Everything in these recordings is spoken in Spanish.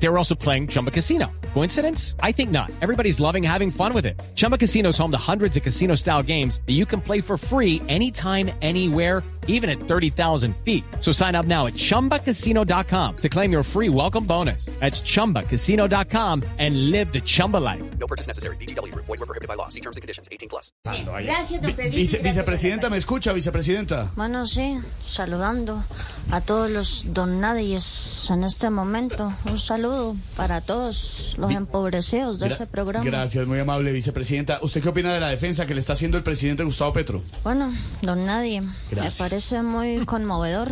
They were also playing Chumba Casino. Coincidence? I think not. Everybody's loving having fun with it. Chumba Casino is home to hundreds of casino style games that you can play for free anytime, anywhere, even at 30,000 feet. So sign up now at chumbacasino.com to claim your free welcome bonus. That's chumbacasino.com and live the Chumba life. No purchase necessary. BGW. Void were prohibited by law. See terms and conditions. 18 plus. Gracias, don Pedrito. Vice- gracias, vicepresidenta, ¿me escucha, vicepresidenta? Bueno, sí, saludando a todos los don nadies en este momento. Un saludo para todos los empobrecidos de Gra- ese programa. Gracias, muy amable vicepresidenta. ¿Usted qué opina de la defensa que le está haciendo el presidente Gustavo Petro? Bueno, don Nadie, Gracias. me parece muy conmovedor.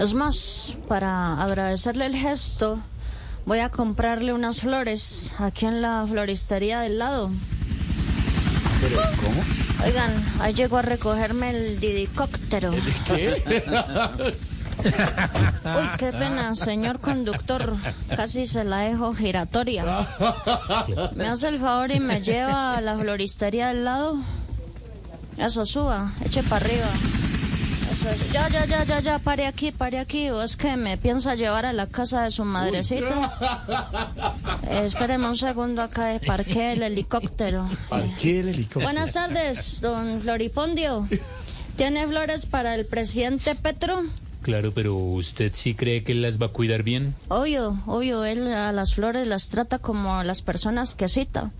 Es más, para agradecerle el gesto, voy a comprarle unas flores aquí en la floristería del lado. ¿Pero cómo? Oigan, ahí llegó a recogerme el didicóptero. ¿Qué? Uy, qué pena, señor conductor. Casi se la dejo giratoria. ¿Me hace el favor y me lleva a la floristería del lado? Eso, suba, eche para arriba. Eso, eso. Ya, ya, ya, ya, ya, pare aquí, pare aquí. ¿O es que me piensa llevar a la casa de su madrecita? Eh, espéreme un segundo acá de parque el helicóptero. ¿Para qué el helicóptero? Buenas tardes, don Floripondio. ¿Tiene flores para el presidente Petro? Claro, pero ¿usted sí cree que él las va a cuidar bien? Obvio, obvio, él a las flores las trata como a las personas que cita.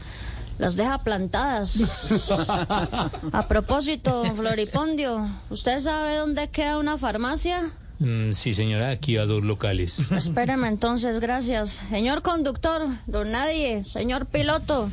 Las deja plantadas. A propósito, Floripondio, ¿usted sabe dónde queda una farmacia? Mm, sí, señora, aquí a dos locales. Espéreme entonces, gracias. Señor conductor, don Nadie, señor piloto,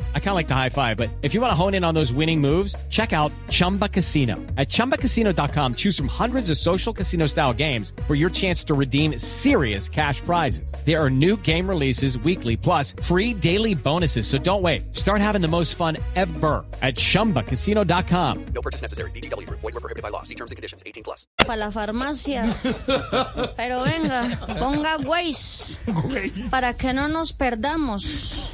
I kind of like the high five, but if you want to hone in on those winning moves, check out Chumba Casino. At chumbacasino.com, choose from hundreds of social casino style games for your chance to redeem serious cash prizes. There are new game releases weekly, plus free daily bonuses. So don't wait. Start having the most fun ever at chumbacasino.com. No purchase necessary. BGW. Void were prohibited by law. See terms and conditions. 18 plus. para la farmacia. Pero venga, ponga Waze para que no nos perdamos.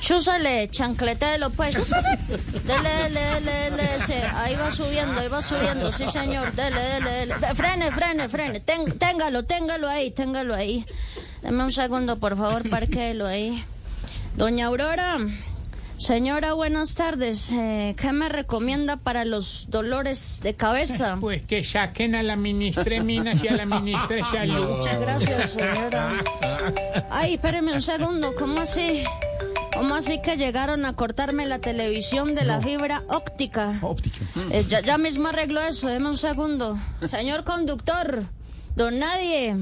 Chúsale, chancletelo pues. Dele, dele, dele, dele, ese. Ahí va subiendo, ahí va subiendo, sí señor. Dele, dele, dele. Frene, frene, frene. Ten- téngalo, téngalo ahí, téngalo ahí. Deme un segundo, por favor, parquéelo ahí. Doña Aurora, señora, buenas tardes. Eh, ¿Qué me recomienda para los dolores de cabeza? Pues que saquen a la ministra Minas y a la ministra Salud. Muchas gracias, señora. Ay, espéreme un segundo, ¿cómo así? ¿Cómo así que llegaron a cortarme la televisión de la fibra óptica? Óptica. Eh, ya, ya mismo arreglo eso, deme un segundo. Señor conductor, don Nadie,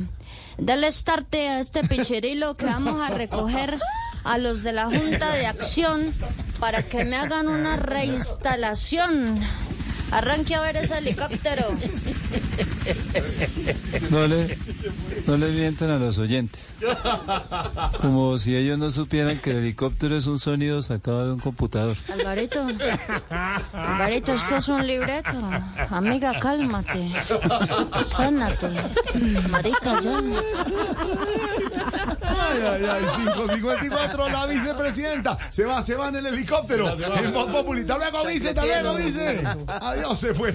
dale starte a este pichirilo que vamos a recoger a los de la Junta de Acción para que me hagan una reinstalación. Arranque a ver ese helicóptero. No le, no le mientan a los oyentes. Como si ellos no supieran que el helicóptero es un sonido sacado de un computador. Alvarito, Alvarito, esto es un libreto. Amiga, cálmate. Sónate. Marica, ya. Ay, ay, ay, 554, la vicepresidenta. Se va, se va en el helicóptero. En Voz Populi. Hasta luego, vice, hasta luego, vice. Adiós, se fue.